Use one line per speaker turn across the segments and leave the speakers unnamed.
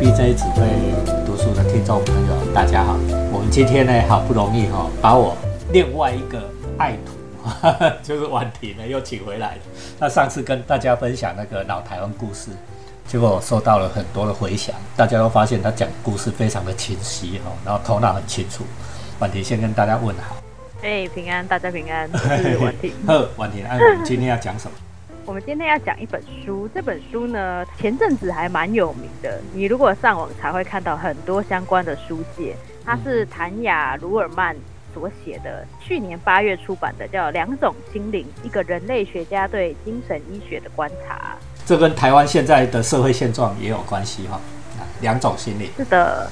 BJ 只会读书的听众朋友，大家好。我们今天呢，好不容易哈，把我另外一个爱徒，就是婉婷呢，又请回来了。那上次跟大家分享那个老台湾故事，结果收到了很多的回响，大家都发现他讲故事非常的清晰哈，然后头脑很清楚。婉婷先跟大家问好。
哎，平安，大家平安，我 是婉婷。
呵，婉婷，那我们今天要讲什么？
我们今天要讲一本书，这本书呢前阵子还蛮有名的，你如果上网才会看到很多相关的书写。它是谭雅·鲁尔曼所写的，去年八月出版的，叫《两种心灵：一个人类学家对精神医学的观察》。
这跟台湾现在的社会现状也有关系哈。两种心灵。
是的。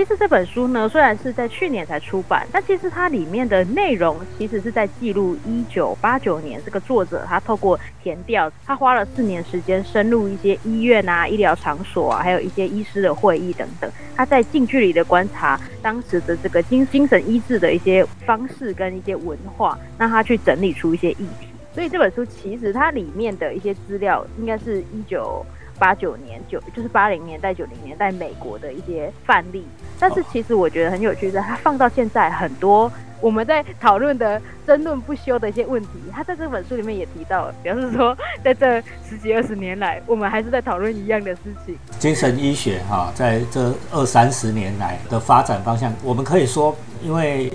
其实这本书呢，虽然是在去年才出版，但其实它里面的内容其实是在记录一九八九年这个作者他透过填调，他花了四年时间深入一些医院啊、医疗场所啊，还有一些医师的会议等等，他在近距离的观察当时的这个精精神医治的一些方式跟一些文化，让他去整理出一些议题。所以这本书其实它里面的一些资料，应该是一九。八九年九就是八零年代九零年代美国的一些范例，但是其实我觉得很有趣的是，它放到现在很多我们在讨论的争论不休的一些问题，他在这本书里面也提到了，表示说在这十几二十年来，我们还是在讨论一样的事情。
精神医学哈，在这二三十年来的发展方向，我们可以说，因为。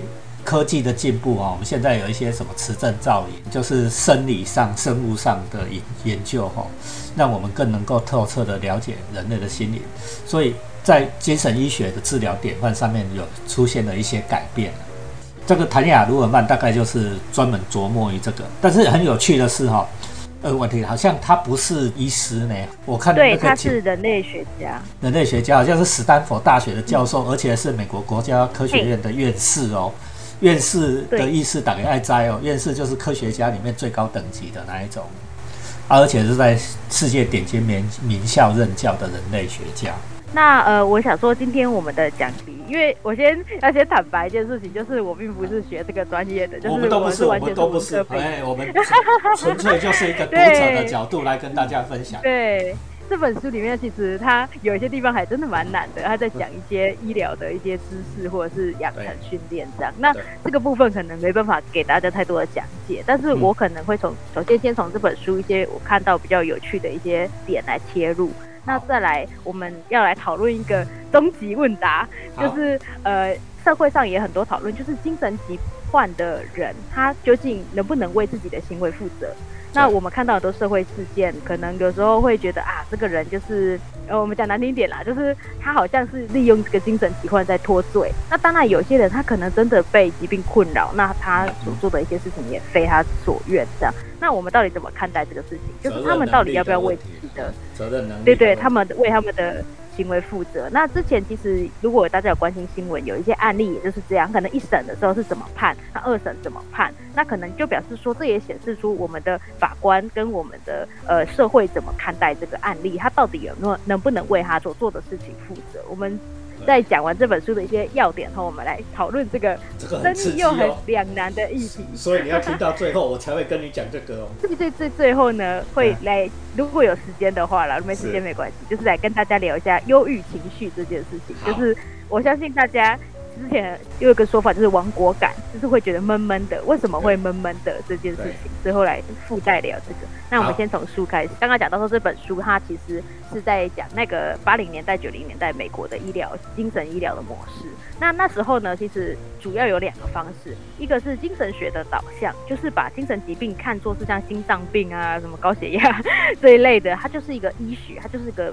科技的进步啊，我们现在有一些什么磁振造影，就是生理上、生物上的研研究哈，让我们更能够透彻的了解人类的心理。所以在精神医学的治疗典范上面有出现了一些改变。这个谭雅·鲁尔曼大概就是专门琢磨于这个。但是很有趣的是哈，呃，问题好像他不是医师呢。我看
对，他是人类学家。
人类学家好像是斯坦福大学的教授，而且是美国国家科学院的院士哦。院士的意思等于爱摘哦，院士就是科学家里面最高等级的那一种，而且是在世界顶尖名名校任教的人类学家。
那呃，我想说今天我们的讲题，因为我先要先坦白一件事情，就是我并不是学这个专业的，
我们都不是，我们都不是，哎，我们 纯粹就是一个读者的角度来跟大家分享。
对。这本书里面其实它有一些地方还真的蛮难的，他在讲一些医疗的一些知识或者是养成训练这样。那这个部分可能没办法给大家太多的讲解，但是我可能会从首先先从这本书一些我看到比较有趣的一些点来切入，那再来我们要来讨论一个终极问答，就是呃社会上也很多讨论，就是精神疾患的人他究竟能不能为自己的行为负责？那我们看到很多社会事件，可能有时候会觉得啊，这个人就是呃，我们讲难听点啦，就是他好像是利用这个精神疾患在脱罪。那当然，有些人他可能真的被疾病困扰，那他所做的一些事情也非他所愿。这样，那我们到底怎么看待这个事情？就是他们到底要不要为自己的
责任能力？
对对，他们为他们的。行为负责。那之前其实，如果大家有关心新闻，有一些案例也就是这样。可能一审的时候是怎么判，那二审怎么判，那可能就表示说，这也显示出我们的法官跟我们的呃社会怎么看待这个案例，他到底有没有能不能为他所做的事情负责？我们。在讲完这本书的一些要点后，我们来讨论这个争议又很两难的议题。
所以你要听到最后，我才会跟你讲这个哦。
最最最最后呢，会来如果有时间的话了，没时间没关系，就是来跟大家聊一下忧郁情绪这件事情。就是我相信大家。之前有一个说法，就是王国感，就是会觉得闷闷的。为什么会闷闷的这件事情？所以后来附带聊这个。那我们先从书开始。刚刚讲到说这本书，它其实是在讲那个八零年代、九零年代美国的医疗、精神医疗的模式。那那时候呢，其实主要有两个方式，一个是精神学的导向，就是把精神疾病看作是像心脏病啊、什么高血压 这一类的，它就是一个医学，它就是个。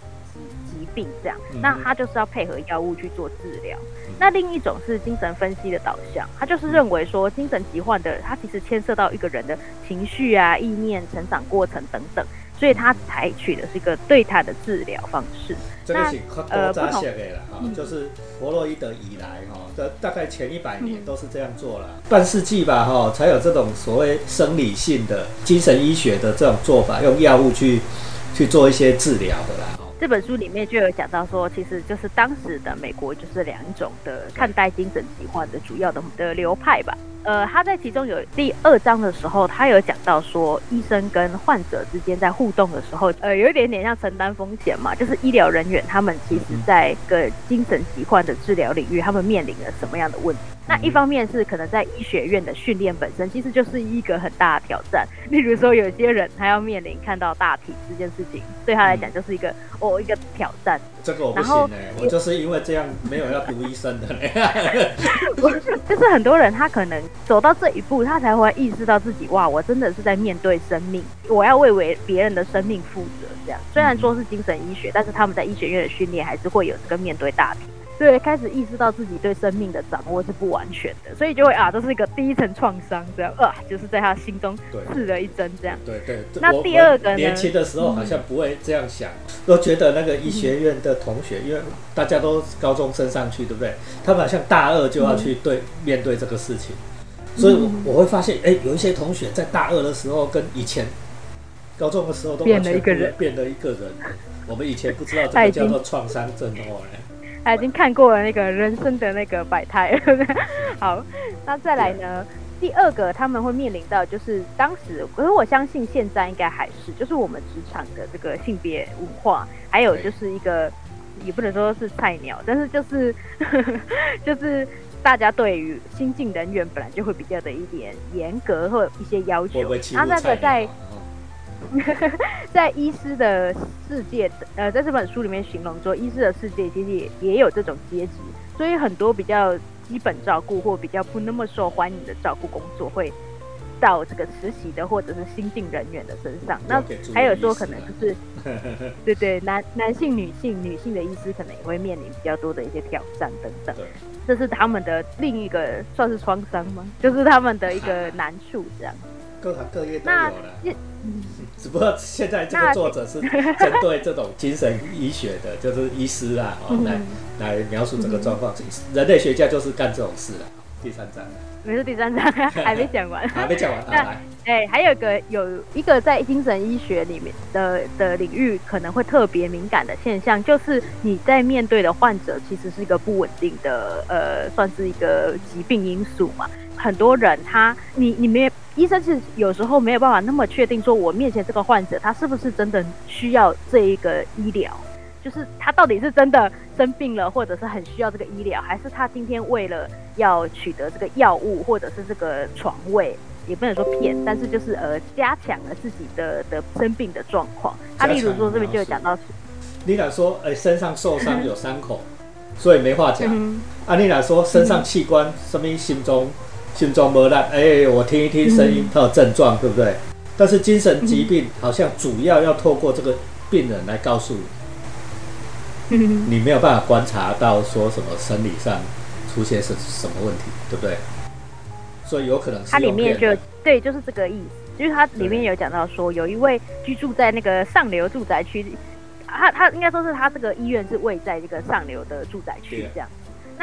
病这样，那他就是要配合药物去做治疗。那另一种是精神分析的导向，他就是认为说精神疾患的他其实牵涉到一个人的情绪啊、意念、成长过程等等，所以他采取的是一个对他的治疗方式。
那呃，不同的哈，就是弗洛伊德以来哈，这大概前一百年都是这样做了，半世纪吧哈，才有这种所谓生理性的精神医学的这种做法，用药物去去做一些治疗的啦。
这本书里面就有讲到说，其实就是当时的美国就是两种的看待精神疾患的主要的的流派吧。呃，他在其中有第二章的时候，他有讲到说，医生跟患者之间在互动的时候，呃，有一点点像承担风险嘛，就是医疗人员他们其实在个精神疾患的治疗领域，他们面临了什么样的问题？那一方面是可能在医学院的训练本身，其实就是一个很大的挑战。例如说，有些人他要面临看到大体这件事情，对他来讲就是一个哦一个挑战。
这个我不行哎，我就是因为这样没有要读医生的。
就是很多人他可能走到这一步，他才会意识到自己哇，我真的是在面对生命，我要为为别人的生命负责。这样虽然说是精神医学，但是他们在医学院的训练还是会有这个面对大体。对，开始意识到自己对生命的掌握是不完全的，所以就会啊，这是一个第一层创伤，这样啊，就是在他心中刺了一针，这样。
对对。
那第二个呢？
年轻的时候好像不会这样想，都觉得那个医学院的同学，因为大家都高中升上去，对不对？他们好像大二就要去对面对这个事情，所以我会发现，哎，有一些同学在大二的时候跟以前高中的时候都
变了一个人，
变了一个人。我们以前不知道这个叫做创伤症哦。
他已经看过了那个人生的那个百态。好，那再来呢？第二个他们会面临到就是当时，可是我相信现在应该还是，就是我们职场的这个性别文化，还有就是一个也不能说是菜鸟，但是就是 就是大家对于新进人员本来就会比较的一点严格或一些要求。
那
那个在。在医师的世界，呃，在这本书里面形容说，医师的世界其实也也有这种阶级，所以很多比较基本照顾或比较不那么受欢迎的照顾工作，会到这个实习的或者是新进人员的身上。那还有说可能就是，对对，男男性、女性、女性的医师可能也会面临比较多的一些挑战等等。这是他们的另一个算是创伤吗？就是他们的一个 难处这样。
各行各业都有了，只不过现在这个作者是针对这种精神医学的，就是医师啊，来来描述这个状况。人类学家就是干这种事的。第三章，
没事，第三章 还没讲完，
还没讲完。来，
哎，还有个有一个在精神医学里面的的领域可能会特别敏感的现象，就是你在面对的患者其实是一个不稳定的，呃，算是一个疾病因素嘛。很多人他，你你没医生是有时候没有办法那么确定，说我面前这个患者他是不是真的需要这一个医疗，就是他到底是真的生病了，或者是很需要这个医疗，还是他今天为了要取得这个药物或者是这个床位，也不能说骗，但是就是呃加强了自己的的生病的状况。他例如说这边就有讲到，
你敢说哎身上受伤有伤口，所以没话讲。啊，你敢说身上器官什么心中。心中没烂，哎，我听一听声音，他有症状，对不对？但是精神疾病好像主要要透过这个病人来告诉你，你没有办法观察到说什么生理上出现什什么问题，对不对？所以有可能
它里面就对，就是这个意思，就是它里面有讲到说，有一位居住在那个上流住宅区，他他应该说是他这个医院是位在这个上流的住宅区这样。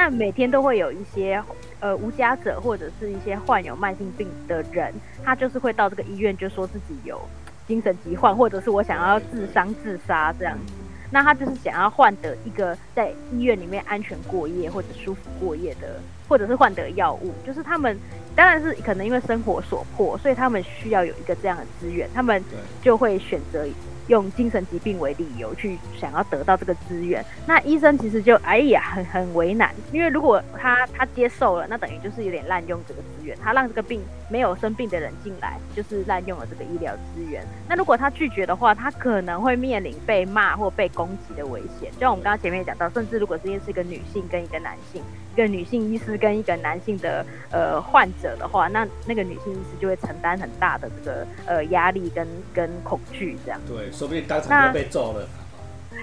那每天都会有一些呃无家者或者是一些患有慢性病的人，他就是会到这个医院，就说自己有精神疾患，或者是我想要自伤自杀这样子。那他就是想要换得一个在医院里面安全过夜或者舒服过夜的，或者是换得药物。就是他们当然是可能因为生活所迫，所以他们需要有一个这样的资源，他们就会选择。用精神疾病为理由去想要得到这个资源，那医生其实就哎呀很很为难，因为如果他他接受了，那等于就是有点滥用这个资源，他让这个病没有生病的人进来，就是滥用了这个医疗资源。那如果他拒绝的话，他可能会面临被骂或被攻击的危险。就像我们刚刚前面讲到，甚至如果今天是一个女性跟一个男性，一个女性医师跟一个男性的呃患者的话，那那个女性医师就会承担很大的这个呃压力跟跟恐惧这样。
对。说不定当场就被揍了。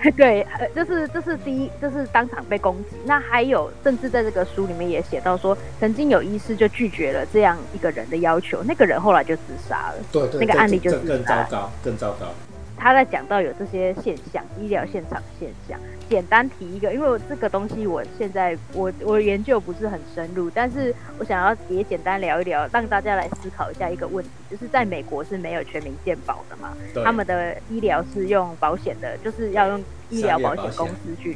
对，呃，这是这是第一，这是当场被攻击。那还有，甚至在这个书里面也写到说，曾经有医师就拒绝了这样一个人的要求，那个人后来就自杀了。
对对，
那个案例就
更糟糕，更糟糕。
他在讲到有这些现象，医疗现场现象。简单提一个，因为这个东西我现在我我研究不是很深入，但是我想要也简单聊一聊，让大家来思考一下一个问题，就是在美国是没有全民健保的嘛？他们的医疗是用保险的，就是要用医疗保险公司去，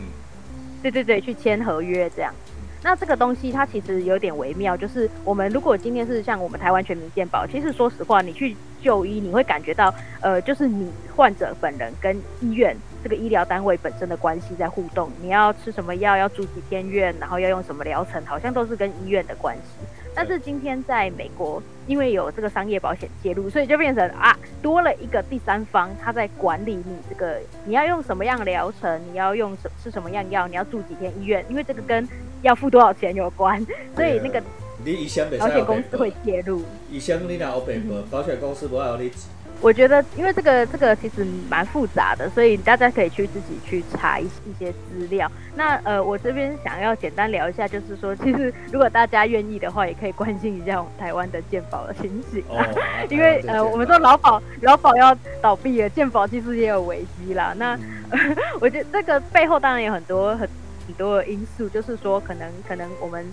对对对，去签合约这样。那这个东西它其实有点微妙，就是我们如果今天是像我们台湾全民健保，其实说实话，你去就医，你会感觉到，呃，就是你患者本人跟医院这个医疗单位本身的关系在互动。你要吃什么药，要住几天院，然后要用什么疗程，好像都是跟医院的关系。但是今天在美国，因为有这个商业保险介入，所以就变成啊，多了一个第三方，他在管理你这个你要用什么样疗程，你要用什吃什么样药，你要住几天医院，因为这个跟要付多少钱有关，所以那个保险公司会介入。
以前你拿我赔不？保险公司不要你
我觉得，因为这个这个其实蛮复杂的，所以大家可以去自己去查一一些资料。那呃，我这边想要简单聊一下，就是说，其实如果大家愿意的话，也可以关心一下我们台湾的健保的情形。哦。因为呃，我们说劳保劳保要倒闭了，健保其实也有危机啦。那 我觉得这个背后当然有很多很很多的因素，就是说，可能可能我们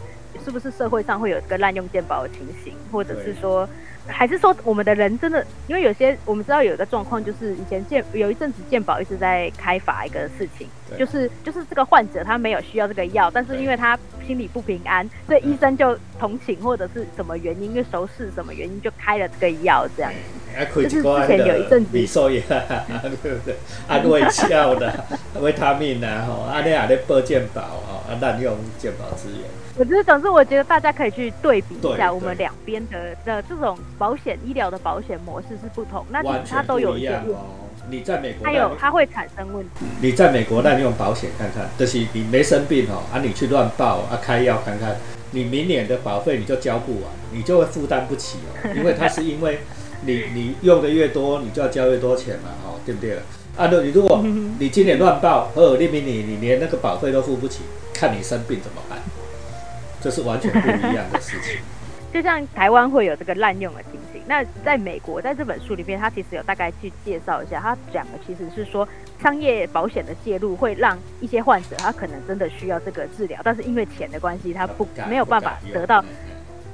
是不是社会上会有一个滥用健保的情形，或者是说。还是说我们的人真的，因为有些我们知道有一个状况，就是以前健有一阵子健保一直在开发一个事情，就是就是这个患者他没有需要这个药，但是因为他心里不平安，所以医生就同情或者是什么原因，因为熟视什么原因就开了这个药这样。就是之前有一阵子，
你说呀，对不对？安慰笑的维他命呐，吼，啊你也咧报健保吼，啊滥用健保资源。
我觉得，总之，我觉得大家可以去对比一下我们两边的的这种保险医疗的保险模式是不同，那其实它都有
一
些
哦。你在美国，
它有它会产生问题。
你在美国滥用保险，看看，就是你没生病哦，啊，你去乱报啊，开药看看，你明年的保费你就交不完，你就会负担不起哦，因为它是因为你你用的越多，你就要交越多钱嘛，哦，对不对？啊，那，你如果 你今年乱报，哦，你明年你连那个保费都付不起，看你生病怎么办？这是完全不一样的事情。
就像台湾会有这个滥用的情形，那在美国，在这本书里面，他其实有大概去介绍一下，他讲的其实是说，商业保险的介入会让一些患者，他可能真的需要这个治疗，但是因为钱的关系，他不没有办法得到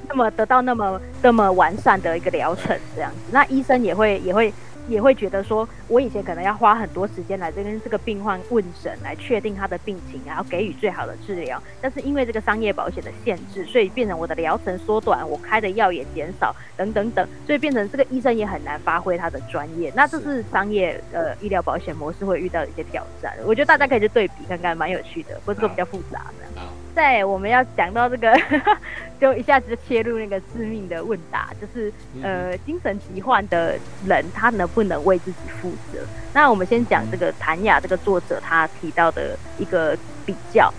那么得到那么那么完善的一个疗程这样子，那医生也会也会。也会觉得说，我以前可能要花很多时间来跟这个病患问诊，来确定他的病情，然后给予最好的治疗。但是因为这个商业保险的限制，所以变成我的疗程缩短，我开的药也减少，等等等，所以变成这个医生也很难发挥他的专业。那这是商业呃医疗保险模式会遇到的一些挑战。我觉得大家可以去对比看看，蛮有趣的，不是说比较复杂的。在我们要讲到这个，就一下子就切入那个致命的问答，就是呃，精神疾患的人他能不能为自己负责？那我们先讲这个谭雅这个作者他提到的一个比较，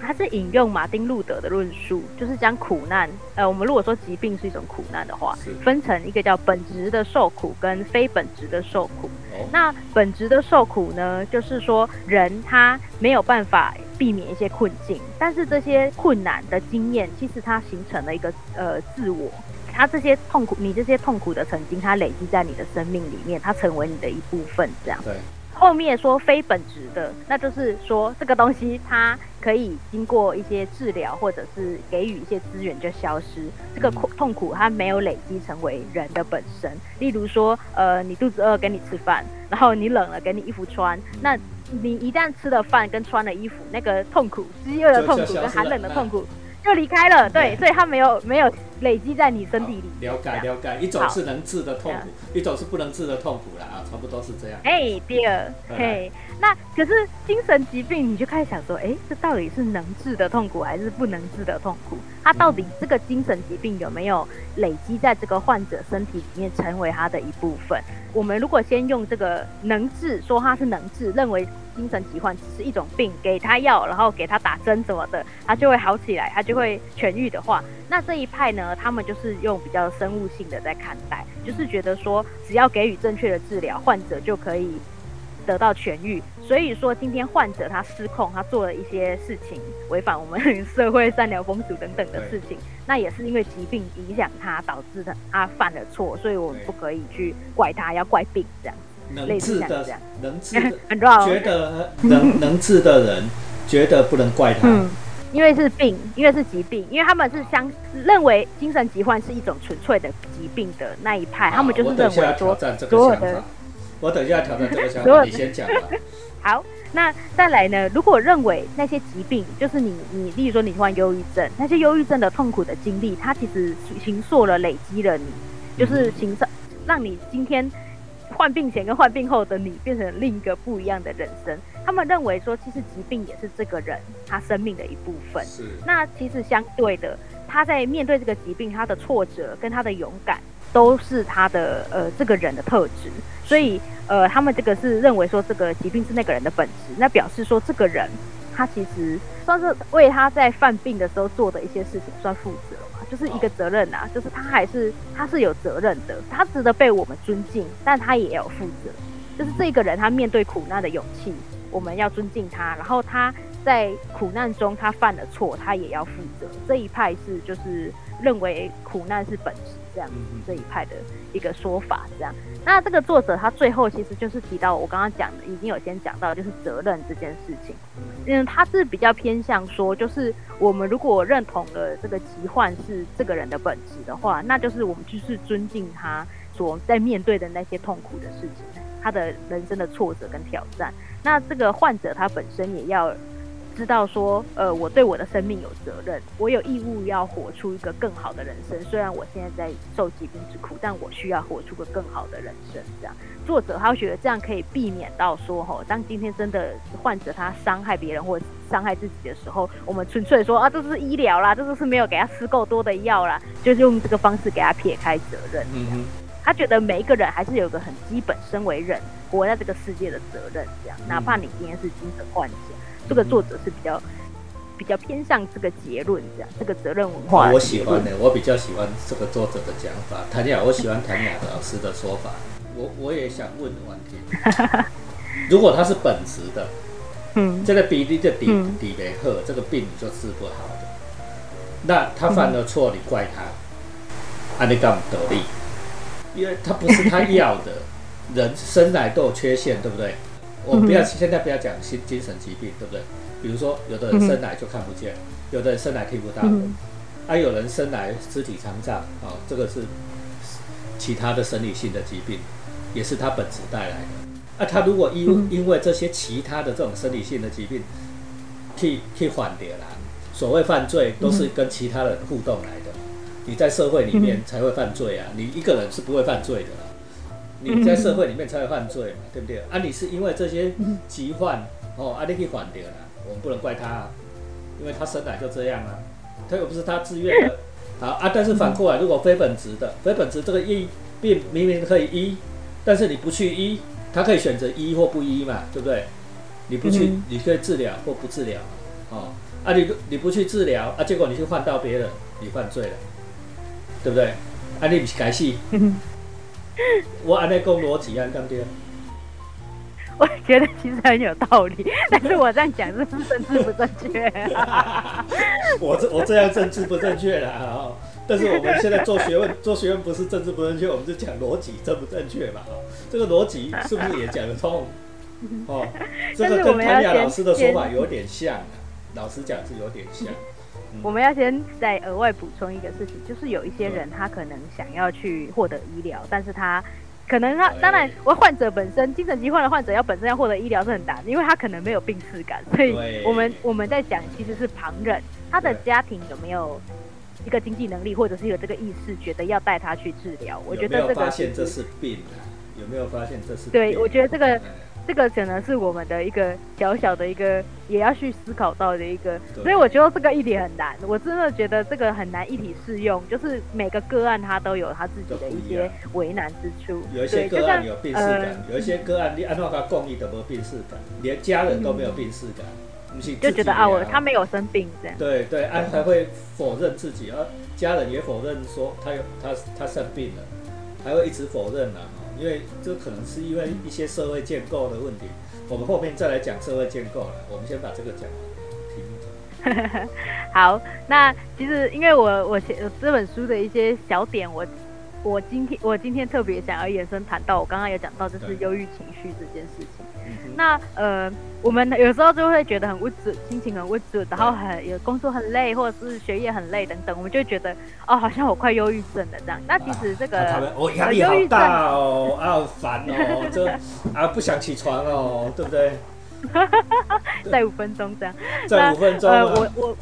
他是引用马丁路德的论述，就是将苦难，呃，我们如果说疾病是一种苦难的话，分成一个叫本质的受苦跟非本质的受苦。那本质的受苦呢，就是说人他没有办法。避免一些困境，但是这些困难的经验，其实它形成了一个呃自我，它这些痛苦，你这些痛苦的曾经，它累积在你的生命里面，它成为你的一部分，这样。
对。
后面说非本质的，那就是说这个东西它可以经过一些治疗，或者是给予一些资源就消失。这个苦痛苦它没有累积成为人的本身。例如说，呃，你肚子饿给你吃饭，然后你冷了给你衣服穿，那。你一旦吃了饭跟穿了衣服，那个痛苦、饥饿的痛苦跟寒冷的痛苦就离开了。对，所以它没有没有累积在你身体里。
了解了解，一种是能治的痛苦，一种是不能治的痛苦了啊，差不多是这样。
哎，第二，嘿，那可是精神疾病，你就开始想说，哎，这到底是能治的痛苦还是不能治的痛苦？它到底这个精神疾病有没有累积在这个患者身体里面，成为他的一部分？我们如果先用这个能治说它是能治，认为精神疾患只是一种病，给他药，然后给他打针什么的，他就会好起来，他就会痊愈的话，那这一派呢，他们就是用比较生物性的在看待，就是觉得说只要给予正确的治疗，患者就可以得到痊愈。所以说，今天患者他失控，他做了一些事情违反我们社会善良风俗等等的事情，那也是因为疾病影响他，导致的他犯了错，所以我们不可以去怪他，要怪病这样。
能治的，能治的，很重要。觉得能能治的人，觉得不能怪他，嗯，
因为是病，因为是疾病，因为他们是相认为精神疾患是一种纯粹的疾病的那一派，他们就是认为说所有的。
我等一下挑战这个想法，你先讲吧。
好，那再来呢？如果认为那些疾病，就是你你，例如说你患忧郁症，那些忧郁症的痛苦的经历，它其实形塑了、累积了你，就是形成让你今天患病前跟患病后的你变成另一个不一样的人生。他们认为说，其实疾病也是这个人他生命的一部分。
是。
那其实相对的，他在面对这个疾病，他的挫折跟他的勇敢，都是他的呃这个人的特质。所以呃，他们这个是认为说，这个疾病是那个人的本质。那表示说，这个人他其实算是为他在犯病的时候做的一些事情算负责嘛，就是一个责任啊，就是他还是他是有责任的，他值得被我们尊敬，但他也有负责。就是这个人他面对苦难的勇气。我们要尊敬他，然后他在苦难中他犯了错，他也要负责。这一派是就是认为苦难是本质这样子，这一派的一个说法这样。那这个作者他最后其实就是提到我刚刚讲的，已经有先讲到就是责任这件事情。嗯，他是比较偏向说，就是我们如果认同了这个疾患是这个人的本质的话，那就是我们就是尊敬他所在面对的那些痛苦的事情，他的人生的挫折跟挑战。那这个患者他本身也要知道说，呃，我对我的生命有责任，我有义务要活出一个更好的人生。虽然我现在在受疾病之苦，但我需要活出个更好的人生。这样，作者他会觉得这样可以避免到说，吼，当今天真的患者他伤害别人或伤害自己的时候，我们纯粹说啊，这是医疗啦，这就是没有给他吃够多的药啦，就是用这个方式给他撇开责任。嗯他觉得每一个人还是有个很基本，身为人活在这个世界的责任，这样，哪怕你今天是精神患者，这个作者是比较比较偏向这个结论，这样，这个责任文化。
我喜欢的，我比较喜欢这个作者的讲法。谭雅，我喜欢谭雅老师的说法。我我也想问问题，如果他是本职的，嗯，这个比例的底底没好，这个病你就治不好的。那他犯了错，你怪他，安你干得力？因为他不是他要的，人生来都有缺陷，对不对？我们不要现在不要讲心精神疾病，对不对？比如说，有的人生来就看不见，有的人生来听不到，啊，有人生来肢体残障，啊，这个是其他的生理性的疾病，也是他本质带来的。啊，他如果因因为这些其他的这种生理性的疾病，去去缓解了，所谓犯罪都是跟其他人互动来的。你在社会里面才会犯罪啊！你一个人是不会犯罪的。你在社会里面才会犯罪嘛，对不对？啊，你是因为这些疾患哦，啊，你可以缓掉了，我们不能怪他，因为他生来就这样啊，他又不是他自愿的。好啊，但是反过来，如果非本质的，非本质这个医病明明可以医，但是你不去医，他可以选择医或不医嘛，对不对？你不去，你可以治疗或不治疗，哦，啊，你你不去治疗啊，结果你去换到别人，你犯罪了。对不对？啊，你不是该死？我按那讲逻辑啊，对不对？
我觉得其实很有道理，但是我这样讲是不是政治不正确？
我这我这样政治不正确了啊！但是我们现在做学问，做学问不是政治不正确，我们就讲逻辑正不正确嘛？这个逻辑是不是也讲得通？哦，这个跟谭雅老师的说法有点像啊，老实讲是有点像。
我们要先再额外补充一个事情，就是有一些人他可能想要去获得医疗，但是他可能他当然，我患者本身精神疾患的患者要本身要获得医疗是很难，因为他可能没有病耻感，所以我们我们在讲其实是旁人，他的家庭有没有一个经济能力，或者是有这个意识，觉得要带他去治疗？我觉得这个
发现这是病啊？有没有发现这是？
对，我觉得这个。这个可能是我们的一个小小的一个，也要去思考到的一个，所以我觉得这个议题很难。我真的觉得这个很难一体适用，就是每个个案他都有他自己的一些为难之处。
有一些个案有病逝感，有一些个案你按照他共益的没有病逝感，连家人都没有病逝感，
就觉得啊，我他没有生病这样。
对对，安还会否认自己，而家人也否认说他有他他生病了，还会一直否认啊。因为这可能是因为一些社会建构的问题，我们后面再来讲社会建构了。我们先把这个讲完
好，那其实因为我我写这本书的一些小点，我我今天我今天特别想要延伸谈到，我刚刚有讲到就是忧郁情绪这件事情。那呃，我们有时候就会觉得很无助，心情很无助，然后很有工作很累，或者是学业很累等等，我们就觉得哦，好像我快忧郁症了这样。那其实这个
我压力好大哦，啊好烦哦，就啊不想起床哦，对不对？
再五分钟这样，
再五分钟。
我我。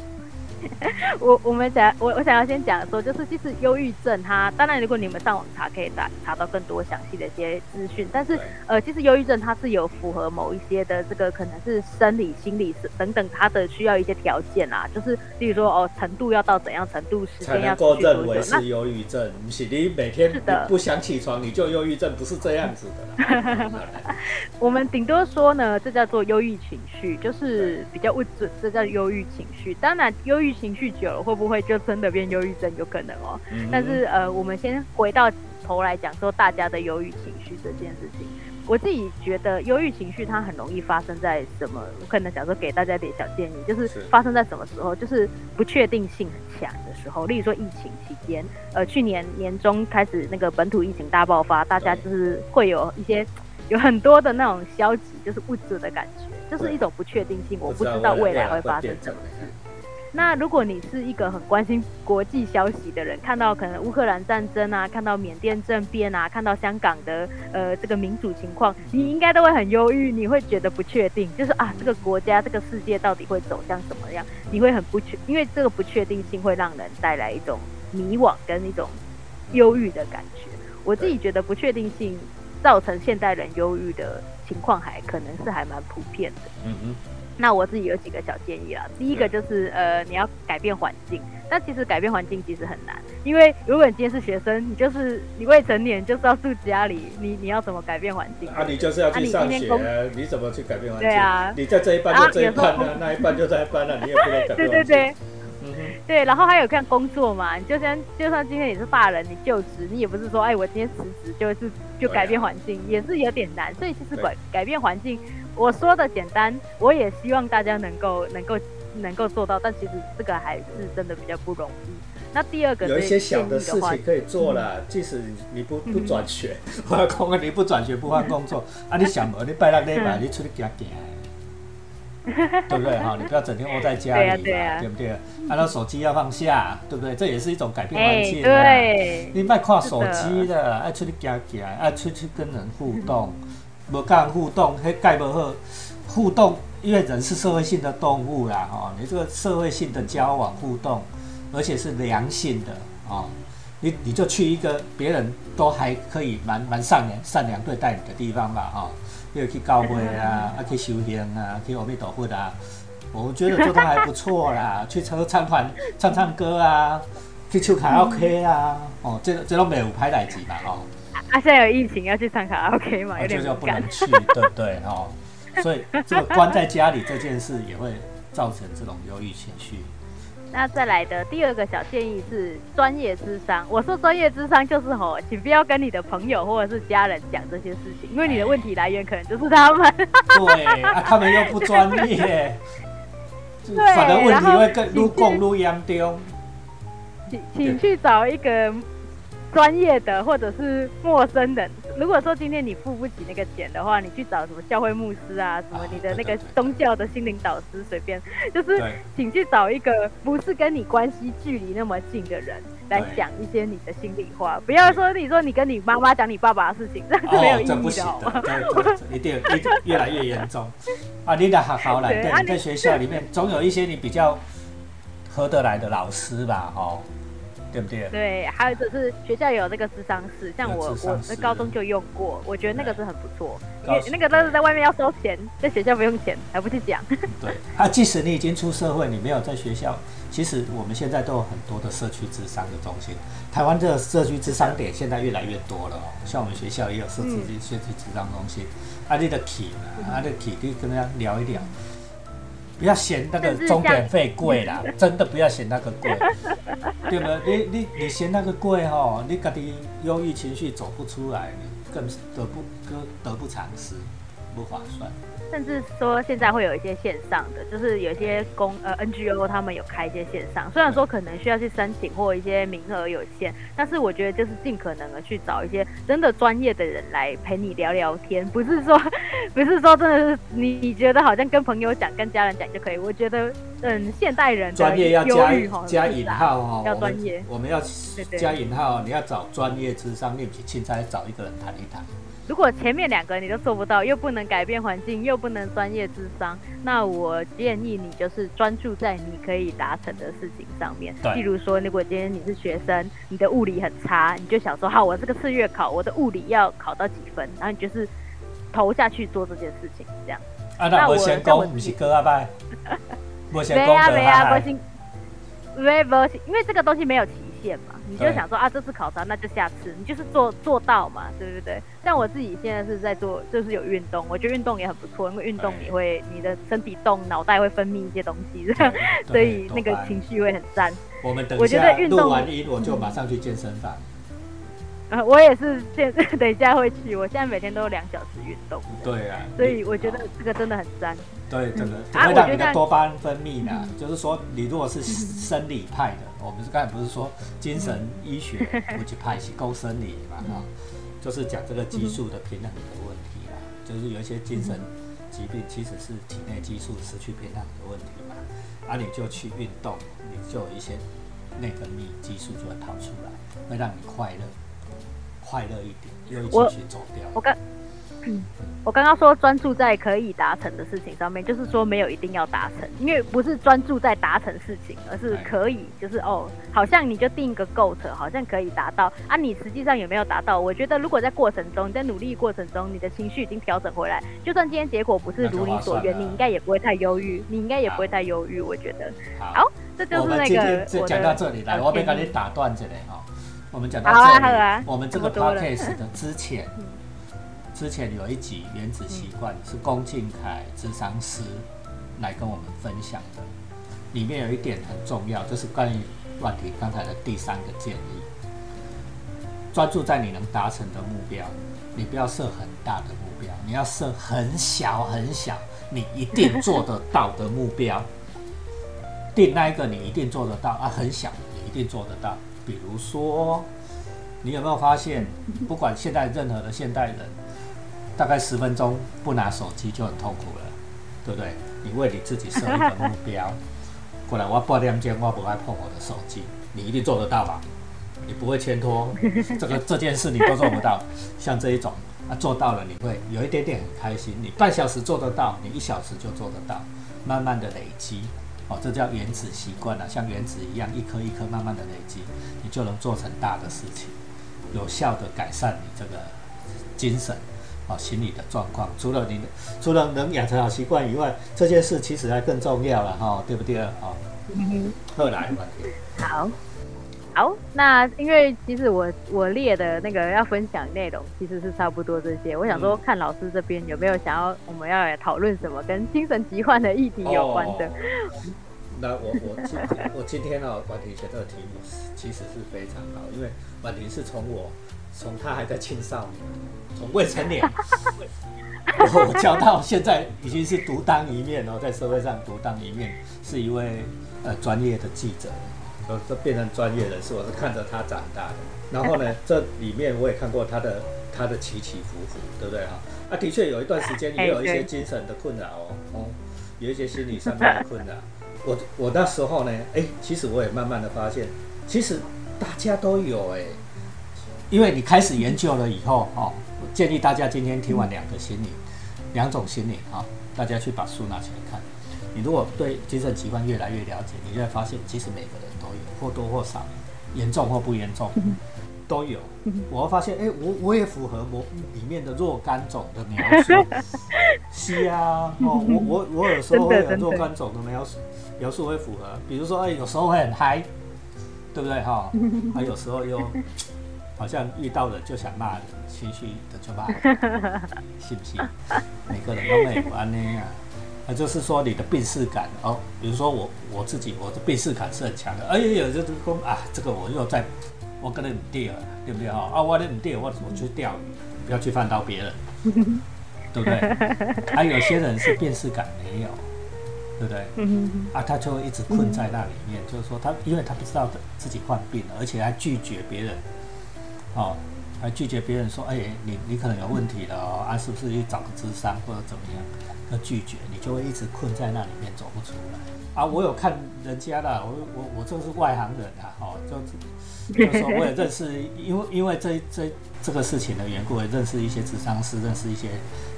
我我们想我我想要先讲说，就是其实忧郁症它，当然如果你们上网查，可以查查到更多详细的一些资讯。但是呃，其实忧郁症它是有符合某一些的这个可能是生理、心理等等它的需要一些条件啊，就是例如说哦程度要到怎样程度，时间要
才能够认为是忧郁症。不是你每天不想起床你就忧郁症，不是这样子的。
我们顶多说呢，这叫做忧郁情绪，就是比较不准，这叫忧郁情绪。当然忧郁。情绪久了会不会就真的变忧郁症？有可能哦。但是呃，我们先回到头来讲说大家的忧郁情绪这件事情。我自己觉得忧郁情绪它很容易发生在什么？我可能想说给大家点小建议，就是发生在什么时候？就是不确定性很强的时候。例如说疫情期间，呃，去年年中开始那个本土疫情大爆发，大家就是会有一些有很多的那种消极，就是物质的感觉，就是一种不确定性，我不知道未来会发生什么事。那如果你是一个很关心国际消息的人，看到可能乌克兰战争啊，看到缅甸政变啊，看到香港的呃这个民主情况，你应该都会很忧郁，你会觉得不确定，就是啊这个国家这个世界到底会走向什么样？你会很不确，因为这个不确定性会让人带来一种迷惘跟一种忧郁的感觉。我自己觉得不确定性造成现代人忧郁的情况，还可能是还蛮普遍的。嗯嗯。那我自己有几个小建议啊。第一个就是呃，你要改变环境。但其实改变环境其实很难，因为如果你今天是学生，你就是你未成年，就是要住家里，你你要怎么改变环境？
啊，你就是要去上学，你怎么去改变环境？
对啊，
你在这一半就这一半啊，那一半就在一半了，你也不能改变对对对，
对。然后还有看工作嘛，你就算就算今天你是大人，你就职，你也不是说哎，我今天辞职就是就改变环境，也是有点难。所以其实改改变环境。我说的简单，我也希望大家能够能够能够做到，但其实这个还是真的比较不容易。那第二个
有一些小的事情可以做了，即使你不不转学，我要空啊，你不转学不换工作 啊，你想嘛，你拜六礼拜你出去行行，对不对哈？你不要整天窝在家里嘛，对不对？按照手机要放下，对不对？这也是一种改变环境
对，
你卖看手机的，爱出去行行，爱出去跟人互动。无跟人互动，迄盖无好互动，因为人是社会性的动物啦，吼，你这个社会性的交往互动，而且是良性的，哦，你你就去一个别人都还可以蛮蛮善良善良对待你的地方吧，哈，比如去教会啊，啊去修行啊，去阿弥陀佛啊，我觉得做的还不错啦，去唱唱团唱唱歌啊，去唱卡拉 OK 啊，哦，这这种没有拍代志吧，哦。
啊，现在有疫情要去唱卡拉 OK 嘛？有点
不能去，对不对？哈，所以这个关在家里这件事也会造成这种忧郁情绪。
那再来的第二个小建议是专业智商。我说专业智商就是吼，请不要跟你的朋友或者是家人讲这些事情，因为你的问题来源可能就是他们。
对啊，他们又不专业，反而问题会更愈共愈严重。
请请去找一个。专业的或者是陌生人，如果说今天你付不起那个钱的话，你去找什么教会牧师啊，什么你的那个宗教的心灵导师，随便，就是请去找一个不是跟你关系距离那么近的人来讲一些你的心里话，不要说你说你跟你妈妈讲你爸爸的事情，这样是没有意义
的，一定一定越来越严重啊！你得好好来，对，你在学校里面总有一些你比较合得来的老师吧，哦。对不对？
对，还有就是学校有那个智商室，像我我那高中就用过，我觉得那个是很不错。因为那个都是在外面要收钱，在学校不用钱，还不去讲。
对，啊，即使你已经出社会，你没有在学校，其实我们现在都有很多的社区智商的中心。台湾这个社区智商点现在越来越多了哦，像我们学校也有社区社区智商中心。啊，你的体啊，你的体可以跟大家聊一聊。不要嫌那个钟点费贵啦，真的不要嫌那个贵，对不？你你你嫌那个贵吼，你家己忧郁情绪走不出来，你更得不得得不偿失。不划算。
甚至说现在会有一些线上的，就是有一些公呃 NGO 他们有开一些线上，虽然说可能需要去申请或一些名额有限，但是我觉得就是尽可能的去找一些真的专业的人来陪你聊聊天，不是说 不是说真的是你你觉得好像跟朋友讲、跟家人讲就可以。我觉得嗯，现代人
专业要加加引号
哈，要专业，
我们要加引号，你要找专业智商，你不现在找一个人谈一谈。
如果前面两个你都做不到，又不能改变环境，又不能专业智商，那我建议你就是专注在你可以达成的事情上面。例如说，如果今天你是学生，你的物理很差，你就想说，好，我这个次月考，我的物理要考到几分，然后你就是投下去做这件事情，这样。
啊，那我先讲，不是哥阿拜，
我先讲的啊，不行，没不行，因为这个东西没有期限嘛。你就想说啊，这次考察那就下次，你就是做做到嘛，对不对？像我自己现在是在做，就是有运动，我觉得运动也很不错，因为运动你会你的身体动，脑袋会分泌一些东西，所以那个情绪会很赞。
我们等一下录完音，我就马上去健身房。
呃，我也是，现 等一下会去。我现在每天都有两小时运动。
对啊。
所以我觉得这个真的很赞。
对，真的会让你的多巴胺分泌呢。就是说，你如果是生理派的，我们是刚才不是说精神医学 不去派是够生理嘛？哈，就是讲这个激素的平衡的问题啦。就是有一些精神疾病其实是体内激素失去平衡的问题嘛。啊，你就去运动，你就有一些内分泌激素就会跑出来，会让你快乐。快乐一点，又一起去走掉。
我刚，我刚刚说专注在可以达成的事情上面，就是说没有一定要达成，因为不是专注在达成事情，而是可以，就是哦，好像你就定一个 goal，好像可以达到啊。你实际上有没有达到？我觉得如果在过程中，你在努力过程中，你的情绪已经调整回来，就算今天结果不是如你所愿，你应该也不会太忧郁，你应该也不会太忧郁。我觉得好，这就是那个我
讲到这里来，我被赶紧打断这里哈。我们讲到这里，我们这个 podcast 的之前，之前有一集《原子习惯》是龚敬凯智商师来跟我们分享的，里面有一点很重要，就是关于万婷刚才的第三个建议：专注在你能达成的目标，你不要设很大的目标，你要设很小很小，你一定做得到的目标。定那一个你一定做得到啊，很小你一定做得到。比如说，你有没有发现，不管现在任何的现代人，大概十分钟不拿手机就很痛苦了，对不对？你为你自己设一个目标，过来我八点钟我不爱碰我的手机，你一定做得到吧？你不会牵拖 这个这件事，你都做不到。像这一种啊，做到了你会有一点点很开心。你半小时做得到，你一小时就做得到，慢慢的累积。哦，这叫原子习惯了，像原子一样，一颗一颗慢慢的累积，你就能做成大的事情，有效的改善你这个精神、哦心理的状况。除了你的，除了能养成好习惯以外，这件事其实还更重要了哈，对不对？哦，后来问题。
好，好，那因为其实我我列的那个要分享内容其实是差不多这些，我想说看老师这边有没有想要我们要来讨论什么跟精神疾患的议题有关的。
那我我今我今天呢，婉婷写这个题目其实是非常好，因为婉婷是从我从他还在青少年，从未成年，我教到现在已经是独当一面哦，在社会上独当一面，是一位呃专业的记者，呃，这变成专业人士，我是看着他长大的。然后呢，这里面我也看过他的他的起起伏伏，对不对哈？啊，的确有一段时间也有一些精神的困扰哦，哦，有一些心理上面的困扰。我我那时候呢，哎，其实我也慢慢的发现，其实大家都有哎，因为你开始研究了以后，哦，我建议大家今天听完两个心理，两种心理啊，大家去把书拿起来看。你如果对精神疾患越来越了解，你就会发现，其实每个人都有，或多或少，严重或不严重。都有，我会发现，哎，我我也符合我里面的若干种的描述，是啊，哦，我我我有时候会有若干种的描述，描述会符合，比如说，哎，有时候会很嗨，对不对哈？啊，有时候又好像遇到了就想骂人，情绪的就骂，信不信？每个人都没有安呢啊，那就是说你的病视感哦，比如说我我自己我的病视感是很强的，哎有就是说啊，这个我又在。我跟你唔钓，对不对哈？啊，我你唔对，我我去钓鱼，不要去犯到别人，对不对？还有些人是辨识感没有，对不对？
嗯
啊，他就会一直困在那里面，就是说他，因为他不知道自己患病了，而且还拒绝别人，哦，还拒绝别人说，哎，你你可能有问题了哦，啊，是不是去找个智商或者怎么样？要拒绝，你就会一直困在那里面走不出来。啊，我有看人家的，我我我这是外行人啊，哦，就就说我也认识，因为因为这这这个事情的缘故，也认识一些智商师，认识一些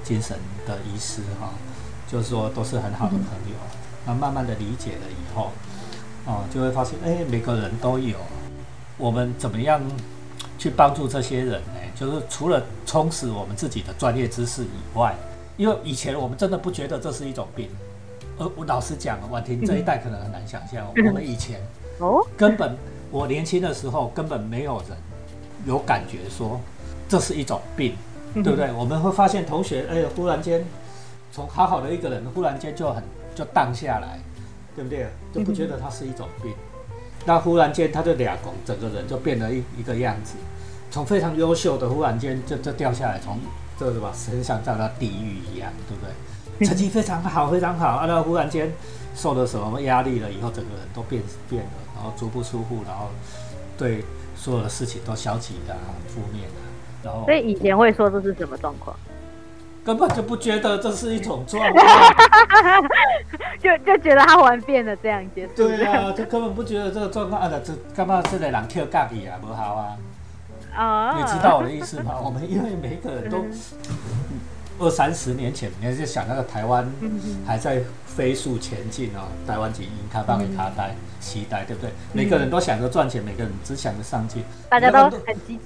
精神的医师哈，就是说都是很好的朋友。那慢慢的理解了以后，哦，就会发现，哎，每个人都有。我们怎么样去帮助这些人呢？就是除了充实我们自己的专业知识以外，因为以前我们真的不觉得这是一种病。呃，我老实讲，婉婷这一代可能很难想象，我们以前
哦，
根本我年轻的时候根本没有人有感觉说这是一种病，对不对？我们会发现同学，哎，忽然间从好好的一个人，忽然间就很就荡下来，对不对？就不觉得它是一种病。那忽然间他就俩拱，整个人就变了一一个样子，从非常优秀的忽然间就就掉下来，从这什么身上掉到地狱一样，对不对？成绩非常好，非常好，啊，那忽然间受了什么压力了，以后整个人都变变了，然后足不出户，然后对所有的事情都消极的、负面的，然后
所以以前会说这是什么状况，
根本就不觉得这是一种状况，
就就觉得他玩变了这样结束。
对啊，就根本不觉得这个状况啊，这干嘛这个人跳咖喱啊，不好啊，
啊，
你知道我的意思吗？我们因为每一个人都。二三十年前，你就想那个台湾还在飞速前进哦，台湾经营卡邦的卡带、期待，对不对？每个人都想着赚钱，每个人只想着上进，
大家都很积极，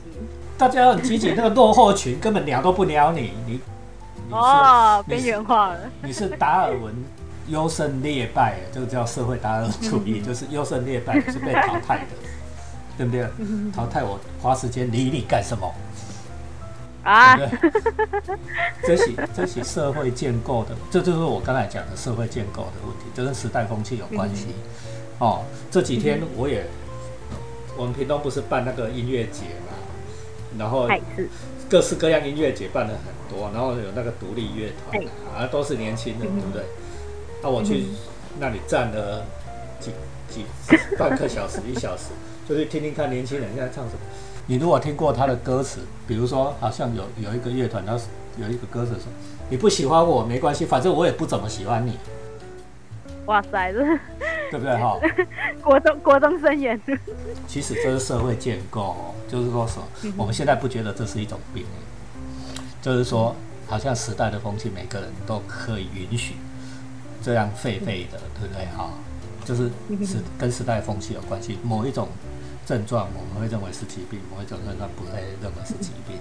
大家都很积极。那个落后群根本鸟都不鸟你，你
哦，边缘化了。
你是达尔文优胜劣败，这个叫社会达尔文主义，就是优胜劣败是被淘汰的，对不对？淘汰我花时间理你干什么？啊，这些这些社会建构的，这就是我刚才讲的社会建构的问题，这跟时代风气有关系。哦，这几天我也，我们屏东不是办那个音乐节嘛，然后各式各样音乐节办了很多，然后有那个独立乐团啊，都是年轻人，对不对？那我去那里站了几几半个小时一小时，就去听听看年轻人现在唱什么。你如果听过他的歌词，比如说，好像有有一个乐团，他有一个歌词说：“你不喜欢我没关系，反正我也不怎么喜欢你。”
哇塞，这
对不对哈？
国中国中生言。
其实这是社会建构，就是说什么？我们现在不觉得这是一种病，就是说，好像时代的风气，每个人都可以允许这样废废的，对不对哈？就是是跟时代风气有关系，某一种。症状我们会认为是疾病，某一种症状不会认为是疾病，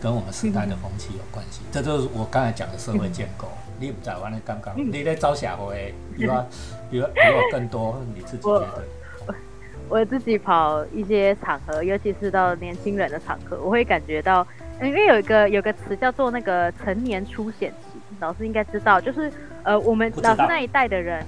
跟我们时代的风气有关系。这就是我刚才讲的社会建构。你不在玩的刚刚，你在招社会，比如比如比我更多，你自己觉得？
我自己跑一些场合，尤其是到年轻人的场合，我会感觉到，因为有一个有个词叫做那个成年出显期，老师应该知道，就是呃，我们老师那一代的人，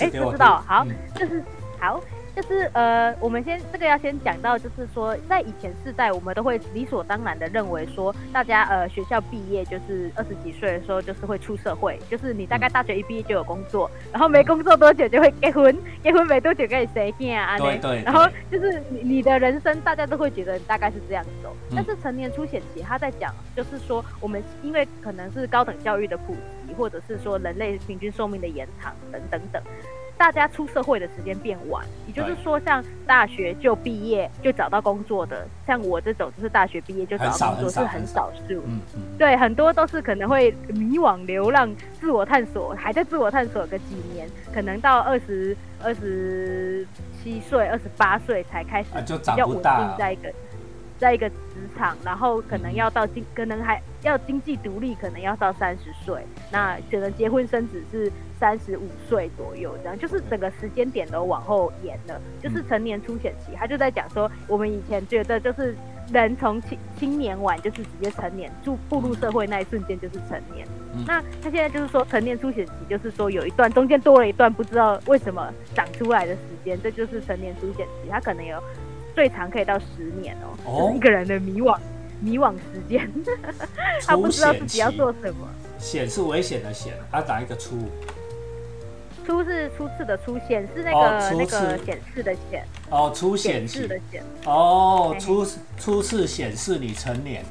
哎，
不知道，好，就是好。就是呃，我们先这个要先讲到，就是说在以前世代，我们都会理所当然的认为说，大家呃学校毕业就是二十几岁的时候，就是会出社会，就是你大概大学一毕业就有工作，然后没工作多久就会结婚，结婚没多久可以生囝啊，
对对，
然后就是你你的人生，大家都会觉得大概是这样走。但是成年出险期，他在讲就是说，我们因为可能是高等教育的普及，或者是说人类平均寿命的延长等等等。大家出社会的时间变晚，也就是说，像大学就毕业就找到工作的，像我这种就是大学毕业就找到工作是很少数。嗯嗯。对，很多都是可能会迷惘、流浪、自我探索，还在自我探索个几年，可能到二十二十七岁、二十八岁才开始
比
较稳定在一个在一个职场，然后可能要到经，可能还要经济独立，可能要到三十岁，那可能结婚生子是。三十五岁左右，这样就是整个时间点都往后延了，就是成年初选期。他就在讲说，我们以前觉得就是人从青青年晚就是直接成年，就步入社会那一瞬间就是成年。那他现在就是说成年初选期，就是说有一段中间多了一段不知道为什么长出来的时间，这就是成年初选期。他可能有最长可以到十年哦，就是一个人的迷惘迷惘时间，他不知道自己要做什么。
险是危险的险，他打一个出？
初是初次的初，显是那
哦
个、那个显示的显，
哦，初显
示的。显，
哦，初初次显示你成年，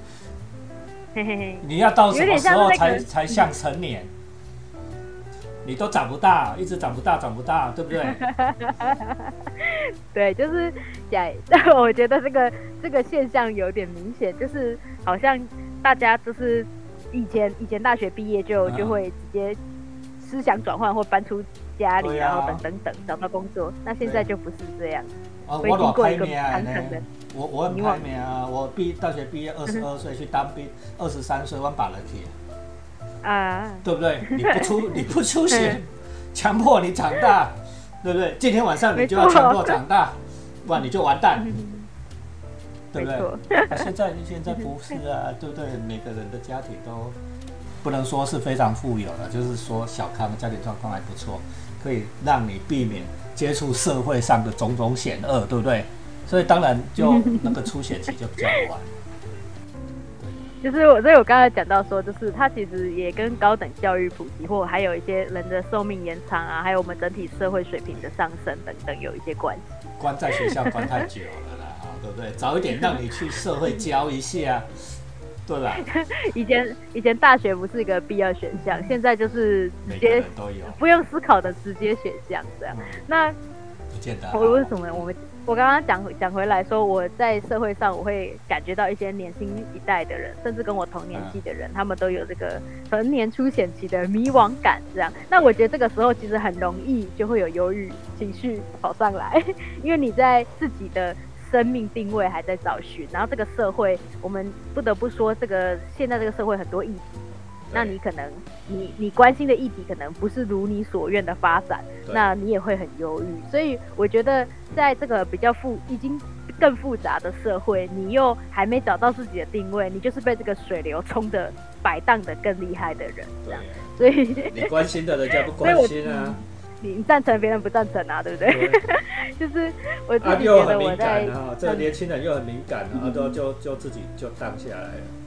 嘿嘿嘿。
你要到什么时候才才像成年？你都长不大，一直长不大，长不大，对不对？
对，就是讲，我觉得这个这个现象有点明显，就是好像大家就是以前以前大学毕业就
嗯
就会直接思想转换或搬出家里，
啊
然后等等等找到工作。那现在就不是这样，
啊，
会
我老
经过一个
开命啊我我很
迷惘
开命啊，我毕大学毕业二十二岁去当兵，二十三岁我把了去，
啊，
对不对？你不出你不出血，强迫你长大，对不对？今天晚上你就要强迫长大，不然你就完蛋，对不对？啊，现在现在不是啊，对不对？每个人的家庭都不能说是非常富有了，就是说小康家庭状况还不错，可以让你避免接触社会上的种种险恶，对不对？所以当然就那个出血期就比较晚。
就是我，所以我刚才讲到说，就是它其实也跟高等教育普及，或还有一些人的寿命延长啊，还有我们整体社会水平的上升等等有一些关系。
关在学校关太久了啦，啊，对不对？早一点让你去社会教一下，对吧？
以前以前大学不是一个必要选项，现在就是直接
都有，
不用思考的直接选项这样。
嗯，
那
不见得好。
我为什么我们我刚刚讲讲回来说，我在社会上我会感觉到一些年轻一代的人，甚至跟我同年纪的人，他们都有这个成年初显期的迷惘感，这样。那我觉得这个时候其实很容易就会有忧郁情绪跑上来，因为你在自己的。生命定位还在找寻，然后这个社会，我们不得不说，这个现在这个社会很多议题，那你可能你你关心的议题可能不是如你所愿的发展，那你也会很忧郁。所以我觉得，在这个比较复已经更复杂的社会，你又还没找到自己的定位，你就是被这个水流冲的摆荡的更厉害的人，这
对
样。，所以
你关心的人家不关心啊，
你你赞成，别人不赞成啊，对不对？
对
就是我自
啊，
己
又很敏
觉得我在
感啊，这个年轻人又很敏感啊，都就就自己就荡下来了。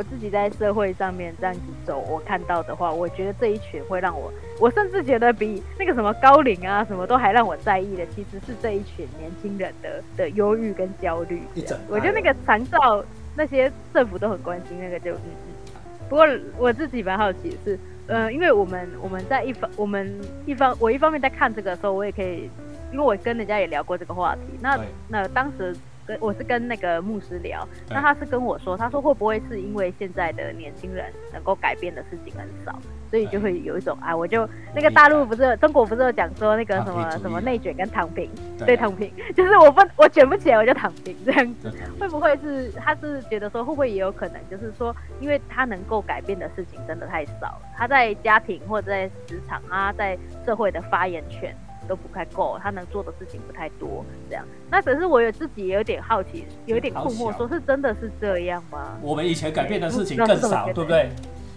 我自己在社会上面这样子走，我看到的话，我觉得这一群会让我，我甚至觉得比那个什么高龄啊什么都还让我在意的，其实是这一群年轻人的的忧郁跟焦虑。
一整
我觉得那个残照那些政府都很关心，那个就嗯嗯。不过我自己蛮好奇的是，呃，因为我们我们在一方我们一方我一方面在看这个的时候，我也可以，因为我跟人家也聊过这个话题。那那当时跟我是跟那个牧师聊，那他是跟我说，他说会不会是因为现在的年轻人能够改变的事情很少，所以就会有一种啊，我就那个大陆不是中国不是有讲说那个什么什么内卷跟躺平，
对
躺平，就是我不我卷不起来我就躺平这样子。会不会是他是觉得说会不会也有可能，就是说，因为他能够改变的事情真的太少了，他在家庭或者在职场啊，在社会的发言权都不太够，他能做的事情不太多，这样。那可是我有自己也有点好奇，有一点困惑，说是真的是这样吗？
我们以前改变的事情
嗯
更少，对不对？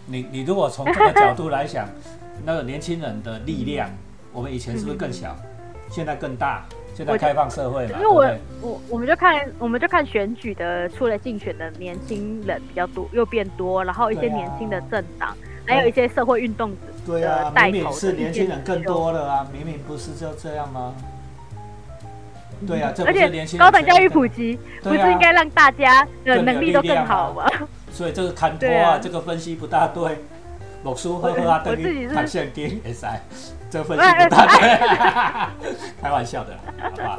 你你如果从这个角度来想，那个年轻人的力量，我们以前是不是更小？现在更大？现在开放社会嘛，
因为我？我我们就看我们就看选举的出来竞选的年轻人比较多，又变多，然后一些年轻的政党，还有一些社会运动者
对啊明明是年轻人更多了啊，明明不是就这样吗？对啊，这不
而且
是年轻人
高等教育普及，不是应该让大家的能力都更好吗？
所以这个看拖
对啊
啊，这个分析不大对。某叔呵呵啊，等于
我自己是
看现金会使，这个分析不大对，开玩笑的，好不好？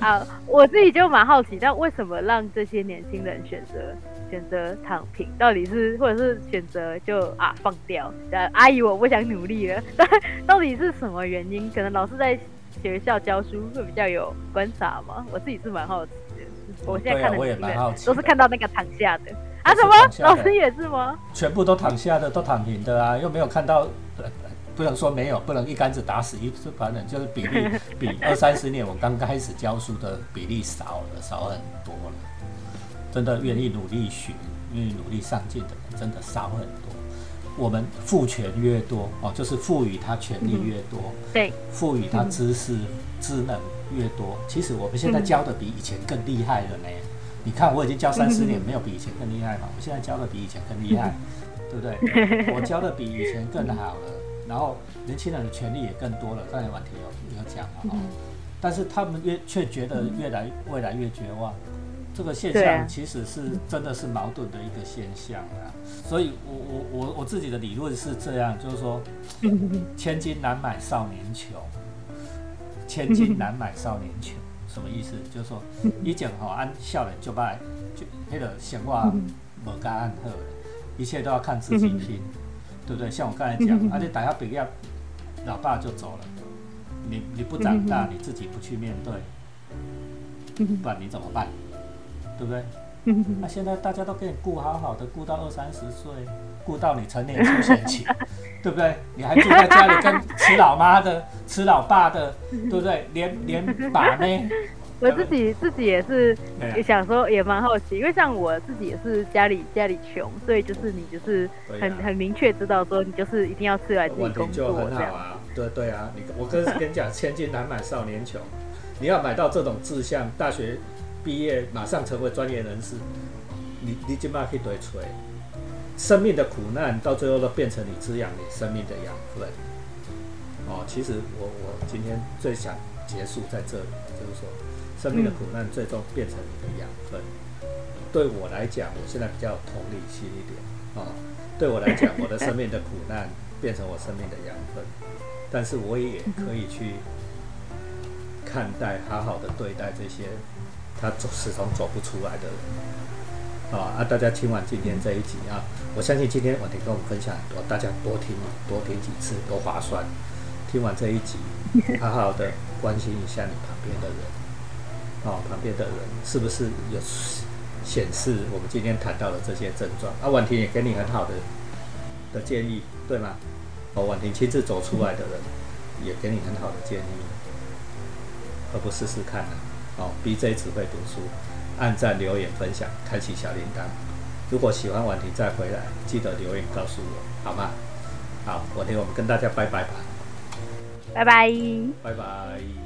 啊，我自己就蛮好奇，但为什么让这些年轻人选择选择躺平？到底是或者是选择就啊放掉？呃，阿姨我不想努力了，但 到底是什么原因？可能老师在学校教书会比较有观察吗？我自己是蛮好奇的。我现在看的
也蛮好奇的
都是看到那个躺下的啊，什么老师也是吗？
全部都躺下的，都躺平的啊，又没有看到，呃不能说没有，不能一竿子打死一船人，就是比例比二三十年我刚开始教书的比例少了，少很多了。真的愿意努力学、愿意努力上进的人，真的少很多。我们赋权越多哦，就是赋予他权利越多，
对，
赋予他知识、智能越多。其实我们现在教的比以前更厉害了呢。你看我已经教三十年，没有比以前更厉害嘛？我现在教的比以前更厉害，对不对？我教的比以前更好了，然后年轻人的权利也更多了。刚才婉婷有有讲了哈，但是他们越却觉得越来未来越绝望。这个现象其实是真的是矛盾的一个现象啊，所以我我我我自己的理论是这样，就是说，千金难买少年穷，千金难买少年穷，什么意思？就是说，以前吼按少年就拜，就那个闲话无加按好一切都要看自己拼，对不对？像我刚才讲，而且大学毕业，老爸就走了，你你不长大，你自己不去面对，不然你怎么办？对不对？那现在大家都给你顾好好的，顾到二三十岁，顾到你成年出现期，对不对？你还住在家里跟吃老妈的、吃老爸的，对不对？连连把呢？
我自己自己也是也想说，也蛮好奇，因为像我自己也是家里家里穷，所以就是你就是很很明确知道说，你就是一定要出来自己工作
这样。对对啊，你我跟跟你讲，千金难买少年穷，你要买到这种志向，大学。毕业马上成为专业人士，你你起码可以对吹，生命的苦难到最后都变成你滋养你生命的养分。哦，其实我我今天最想结束在这里，就是说，生命的苦难最终变成你的养分。对我来讲，我现在比较同理心一点啊。对我来讲，我的生命的苦难变成我生命的养分，但是我也可以去看待，好好的对待这些。他走始终走不出来的人，啊啊！大家听完今天这一集啊，我相信今天婉婷跟我们分享很多，大家多听多听几次多划算。听完这一集，好好的关心一下你旁边的人，哦，旁边的人是不是有显示我们今天谈到的这些症状？啊，婉婷也给你很好的的建议，对吗？哦，婉婷亲自走出来的人也给你很好的建议，何不试试看呢？哦，BJ 只会读书，按赞、留言、分享，开启小铃铛。如果喜欢婉婷再回来，记得留言告诉我，好吗？好，婉婷，我们跟大家拜拜吧。
拜拜。
拜拜。